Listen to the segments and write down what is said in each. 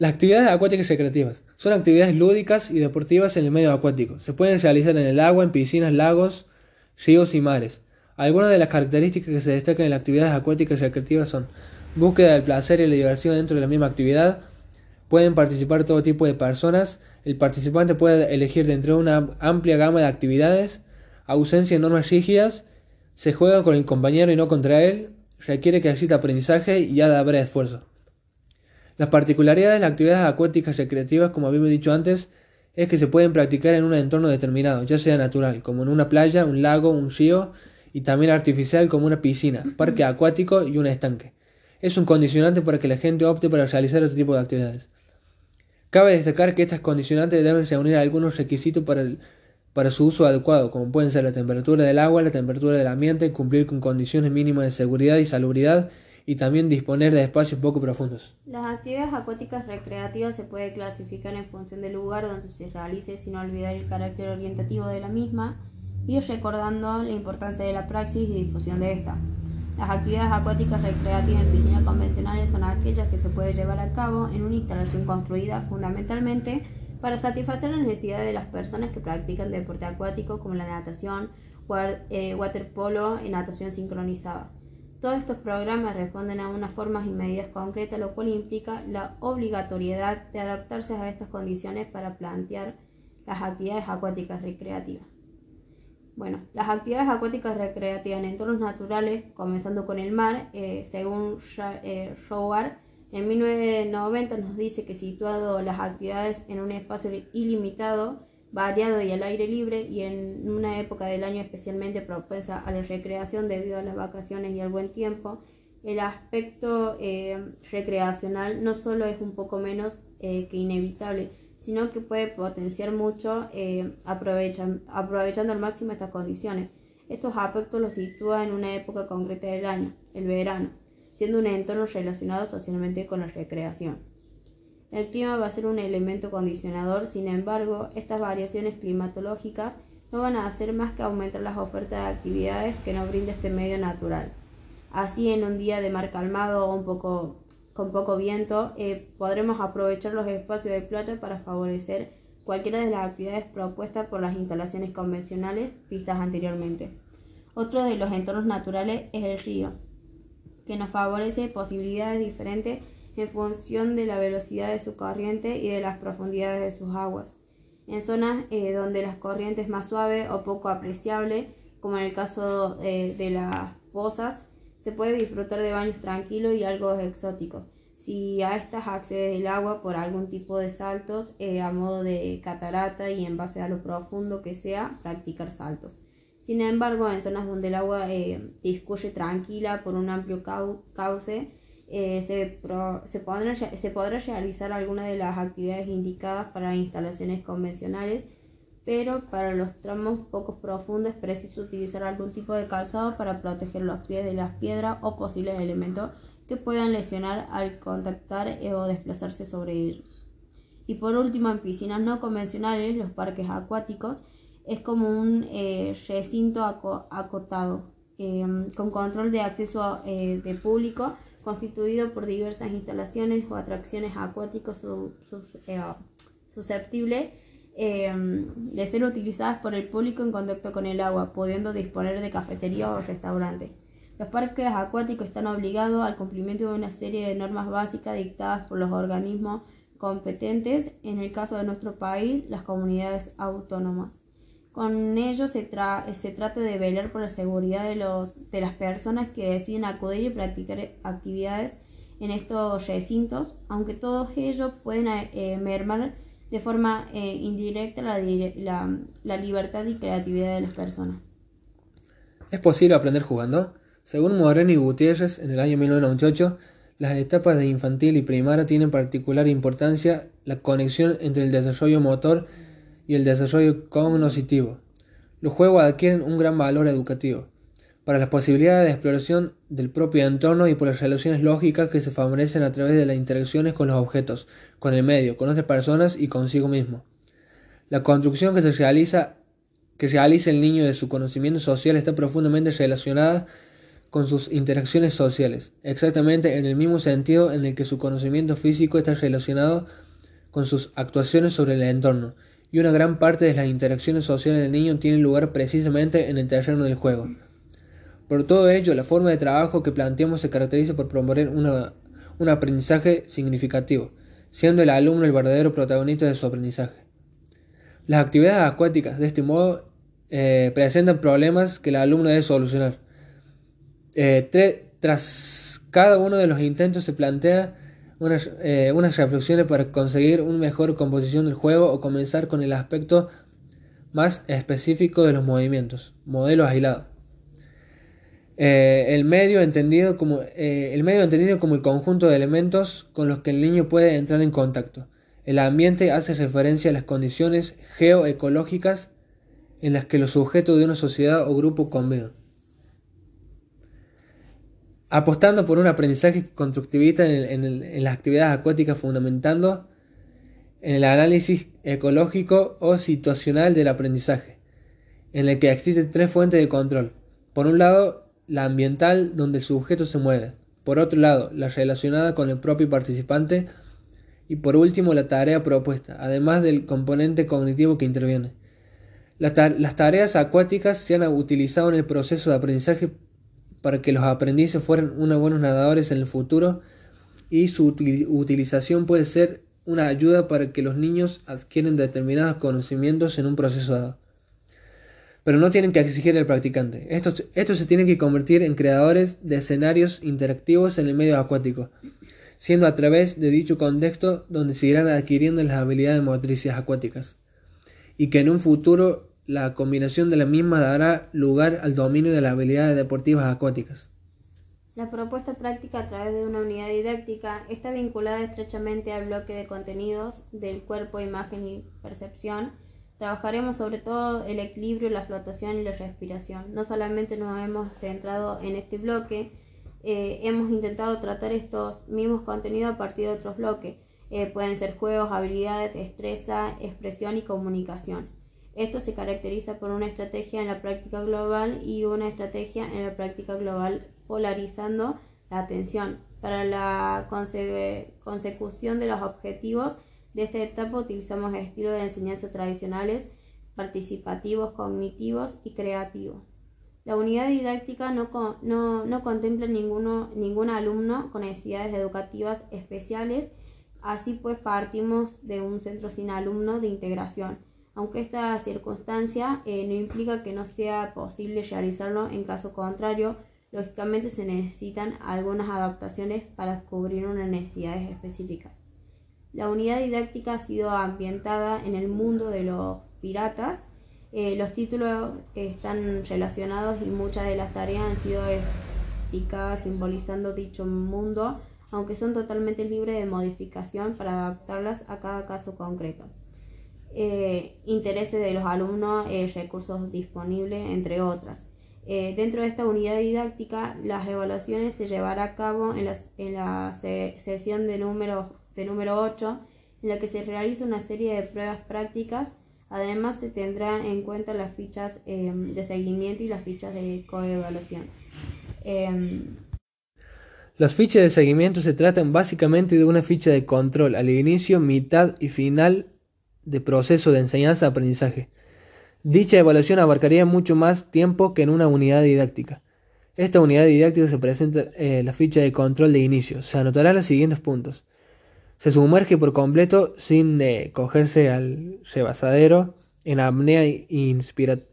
Las actividades acuáticas recreativas son actividades lúdicas y deportivas en el medio acuático. Se pueden realizar en el agua, en piscinas, lagos, ríos y mares. Algunas de las características que se destacan en las actividades acuáticas recreativas son búsqueda del placer y la diversión dentro de la misma actividad. Pueden participar todo tipo de personas. El participante puede elegir dentro de una amplia gama de actividades. Ausencia de normas rígidas. Se juega con el compañero y no contra él. Requiere que exista aprendizaje y habrá esfuerzo. Las particularidades de las actividades acuáticas recreativas, como habíamos dicho antes, es que se pueden practicar en un entorno determinado, ya sea natural, como en una playa, un lago, un río, y también artificial, como una piscina, parque acuático y un estanque. Es un condicionante para que la gente opte para realizar este tipo de actividades. Cabe destacar que estas condicionantes deben reunir algunos requisitos para, para su uso adecuado, como pueden ser la temperatura del agua, la temperatura del ambiente, cumplir con condiciones mínimas de seguridad y salubridad, y también disponer de espacios poco profundos. Las actividades acuáticas recreativas se puede clasificar en función del lugar donde se realice sin olvidar el carácter orientativo de la misma y recordando la importancia de la praxis y difusión de esta. Las actividades acuáticas recreativas en piscinas convencionales son aquellas que se puede llevar a cabo en una instalación construida fundamentalmente para satisfacer las necesidades de las personas que practican deporte acuático como la natación, eh, waterpolo y natación sincronizada. Todos estos programas responden a unas formas y medidas concretas, lo cual implica la obligatoriedad de adaptarse a estas condiciones para plantear las actividades acuáticas recreativas. Bueno, las actividades acuáticas recreativas en entornos naturales, comenzando con el mar, eh, según eh, en 1990 nos dice que situado las actividades en un espacio ilimitado, variado y al aire libre y en una época del año especialmente propensa a la recreación debido a las vacaciones y al buen tiempo, el aspecto eh, recreacional no solo es un poco menos eh, que inevitable, sino que puede potenciar mucho eh, aprovechando al máximo estas condiciones. Estos aspectos los sitúa en una época concreta del año, el verano, siendo un entorno relacionado socialmente con la recreación. El clima va a ser un elemento condicionador, sin embargo, estas variaciones climatológicas no van a hacer más que aumentar las ofertas de actividades que nos brinda este medio natural. Así, en un día de mar calmado o un poco, con poco viento, eh, podremos aprovechar los espacios de playa para favorecer cualquiera de las actividades propuestas por las instalaciones convencionales vistas anteriormente. Otro de los entornos naturales es el río, que nos favorece posibilidades diferentes en función de la velocidad de su corriente y de las profundidades de sus aguas. En zonas eh, donde las corrientes más suave o poco apreciable, como en el caso eh, de las pozas, se puede disfrutar de baños tranquilos y algo exóticos. Si a estas accede el agua por algún tipo de saltos eh, a modo de catarata y en base a lo profundo que sea, practicar saltos. Sin embargo, en zonas donde el agua discurre tranquila por un amplio cauce, eh, se, se, podrá, se, podrá, realizar algunas de las actividades indicadas para instalaciones convencionales, pero para los tramos poco profundos es preciso utilizar algún tipo de calzado para proteger los pies de las piedras o posibles elementos que puedan lesionar al contactar eh, o desplazarse sobre ellos. Y por último, en piscinas no convencionales, los parques acuáticos, es como un eh, recinto acotado, con control de acceso de público constituido por diversas instalaciones o atracciones acuáticas eh, susceptibles eh, de ser utilizadas por el público en contacto con el agua, pudiendo disponer de cafetería o restaurante. Los parques acuáticos están obligados al cumplimiento de una serie de normas básicas dictadas por los organismos competentes, en el caso de nuestro país, las comunidades autónomas. Con ello se, se, trata de velar por la seguridad de, los, de las personas que deciden acudir y practicar actividades en estos recintos, aunque todos ellos pueden eh, mermar de forma eh, indirecta la, la, la libertad y creatividad de las personas. ¿Es posible aprender jugando? Según Moreno y Gutiérrez, en el año 1998, las etapas de infantil y primaria tienen particular importancia la conexión entre el desarrollo motor el desarrollo cognitivo. Los juegos adquieren un gran valor educativo para las posibilidades de exploración del propio entorno y por las relaciones lógicas que se favorecen a través de las interacciones con los objetos, con el medio, con otras personas y consigo mismo. La construcción que se realiza que realiza el niño de su conocimiento social está profundamente relacionada con sus interacciones sociales, exactamente en el mismo sentido en el que su conocimiento físico está relacionado con sus actuaciones sobre el entorno, y una gran parte de las interacciones sociales del niño tienen lugar precisamente en el terreno del juego. Por todo ello, la forma de trabajo que planteamos se caracteriza por promover un aprendizaje significativo, siendo el alumno el verdadero protagonista de su aprendizaje. Las actividades acuáticas, de este modo, eh, presentan problemas que el alumno debe solucionar. Eh, tras cada uno de los intentos se plantea unas, eh, unas, reflexiones para conseguir una mejor composición del juego o comenzar con el aspecto más específico de los movimientos, modelos aislados. el, medio entendido como, el medio entendido como el conjunto de elementos con los que el niño puede entrar en contacto. El ambiente hace referencia a las condiciones geoecológicas en las que los sujetos de una sociedad o grupo conviven apostando por un aprendizaje constructivista en, las actividades acuáticas fundamentando en el análisis ecológico o situacional del aprendizaje, en el que existen tres fuentes de control. Por un lado, la ambiental, donde el sujeto se mueve. Por otro lado, la relacionada con el propio participante. Y por último, la tarea propuesta, además del componente cognitivo que interviene. Las tareas acuáticas se han utilizado en el proceso de aprendizaje para que los aprendices fueran unos buenos nadadores en el futuro y su utilización puede ser una ayuda para que los niños adquieran determinados conocimientos en un proceso dado. Pero no tienen que exigir al practicante. Estos, estos se tienen que convertir en creadores de escenarios interactivos en el medio acuático, siendo a través de dicho contexto donde se irán adquiriendo las habilidades motrices acuáticas, y que en un futuro la combinación de la misma dará lugar al dominio de las habilidades deportivas acuáticas. La propuesta práctica a través de una unidad didáctica está vinculada estrechamente al bloque de contenidos del cuerpo, imagen y percepción. Trabajaremos sobre todo el equilibrio, la flotación y la respiración. No solamente nos hemos centrado en este bloque, eh, hemos intentado tratar estos mismos contenidos a partir de otros bloques. Eh, pueden ser juegos, habilidades, destreza, expresión y comunicación. Esto se caracteriza por una estrategia en la práctica global y una estrategia en la práctica global polarizando la atención. Para la consecución de los objetivos de esta etapa utilizamos estilos de enseñanza tradicionales, participativos, cognitivos y creativos. La unidad didáctica no, contempla ningún alumno con necesidades educativas especiales, así pues partimos de un centro sin alumno de integración aunque esta circunstancia eh, no implica que no sea posible realizarlo, en caso contrario, lógicamente se necesitan algunas adaptaciones para cubrir unas necesidades específicas. La unidad didáctica ha sido ambientada en el mundo de los piratas. Eh, los títulos están relacionados y muchas de las tareas han sido explicadas simbolizando dicho mundo, aunque son totalmente libres de modificación para adaptarlas a cada caso concreto eh, intereses de los alumnos, eh, recursos disponibles, entre otras. Eh, dentro de esta unidad didáctica, las evaluaciones se llevará a cabo en la, en la sesión de número, de número 8, en la que se realiza una serie de pruebas prácticas. Además, se tendrán en cuenta las fichas em, de seguimiento y las fichas de coevaluación. Em, las fichas de seguimiento se tratan básicamente de una ficha de control al inicio, mitad y final de proceso de enseñanza-aprendizaje. Dicha evaluación abarcaría mucho más tiempo que en una unidad didáctica. Esta unidad didáctica se presenta en la ficha de control de inicio. Se anotará los siguientes puntos. Se sumerge por completo sin eh, cogerse al rebasadero en apnea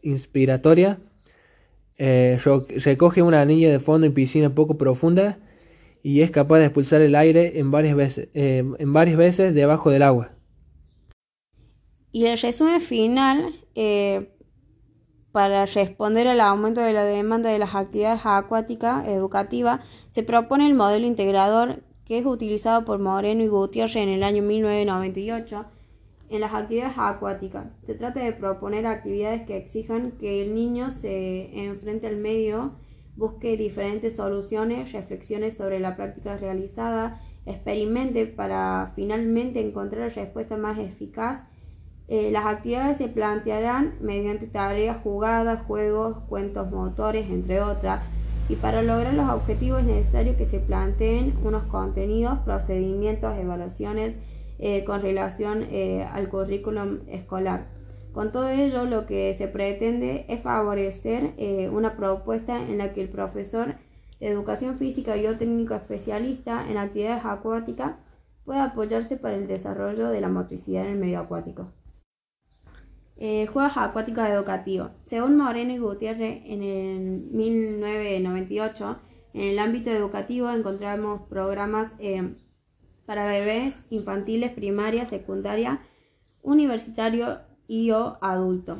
inspiratoria. Eh, recoge una anilla de fondo en piscina poco profunda y es capaz de expulsar el aire en varias veces, eh, en varias veces debajo del agua. Y el resumen final, eh, para responder al aumento de la demanda de las actividades acuáticas educativas, se propone el modelo integrador que es utilizado por Moreno y Gutiérrez en el año 1998 en las actividades acuáticas. Se trata de proponer actividades que exijan que el niño se enfrente al medio, busque diferentes soluciones, reflexiones sobre la práctica realizada, experimente para finalmente encontrar la respuesta más eficaz eh, las actividades se plantearán mediante tareas jugadas, juegos, cuentos motores, entre otras. Y para lograr los objetivos es necesario que se planteen unos contenidos, procedimientos, evaluaciones eh, con relación eh, al currículum escolar. Con todo ello, lo que se pretende es favorecer una propuesta en la que el profesor de educación física y o técnico especialista en actividades acuáticas pueda apoyarse para el desarrollo de la motricidad en el medio acuático. Eh, juegos acuáticos educativos. Según Moreno y Gutiérrez, en el 1998, en el ámbito educativo encontramos programas eh, para bebés infantiles, primaria, secundaria, universitario y o adulto.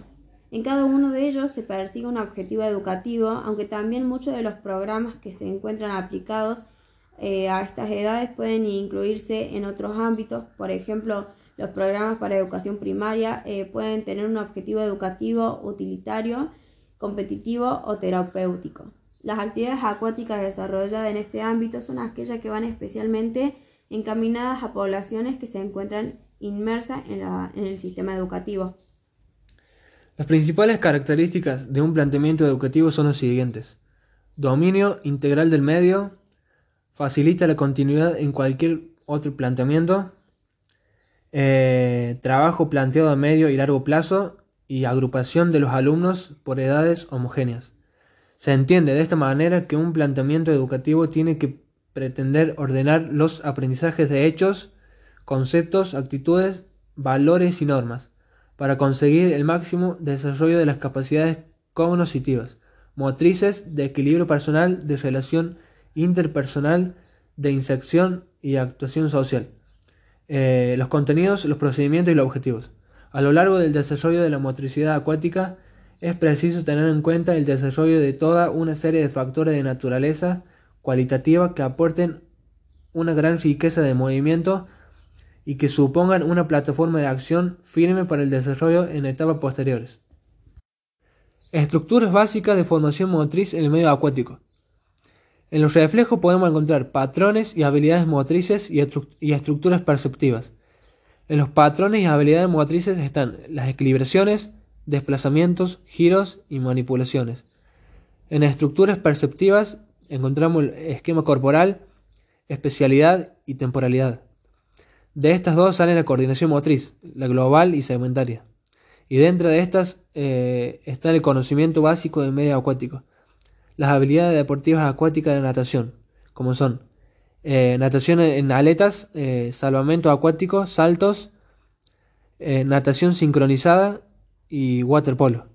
En cada uno de ellos se persigue un objetivo educativo, aunque también muchos de los programas que se encuentran aplicados eh, a estas edades pueden incluirse en otros ámbitos, por ejemplo, los programas para educación primaria eh, pueden tener un objetivo educativo, utilitario, competitivo o terapéutico. Las actividades acuáticas desarrolladas en este ámbito son aquellas que van especialmente encaminadas a poblaciones que se encuentran inmersas en, en el sistema educativo. Las principales características de un planteamiento educativo son las siguientes. Dominio integral del medio, facilita la continuidad en cualquier otro planteamiento, eh, trabajo planteado a medio y largo plazo y agrupación de los alumnos por edades homogéneas. Se entiende de esta manera que un planteamiento educativo tiene que pretender ordenar los aprendizajes de hechos, conceptos, actitudes, valores y normas, para conseguir el máximo desarrollo de las capacidades cognitivas, motrices, de equilibrio personal, de relación interpersonal, de inserción y actuación social. Eh, los contenidos, los procedimientos y los objetivos. A lo largo del desarrollo de la motricidad acuática es preciso tener en cuenta el desarrollo de toda una serie de factores de naturaleza cualitativa que aporten una gran riqueza de movimiento y que supongan una plataforma de acción firme para el desarrollo en etapas posteriores. Estructuras básicas de formación motriz en el medio acuático. En los reflejos podemos encontrar patrones y habilidades motrices y, estructuras perceptivas. En los patrones y habilidades motrices están las equilibraciones, desplazamientos, giros y manipulaciones. En estructuras perceptivas encontramos el esquema corporal, especialidad y temporalidad. De estas dos sale la coordinación motriz, la global y segmentaria. Y dentro de estas eh, está el conocimiento básico del medio acuático las habilidades deportivas acuáticas de natación, como son eh, natación en aletas, eh, salvamento acuático, saltos, eh, natación sincronizada y waterpolo.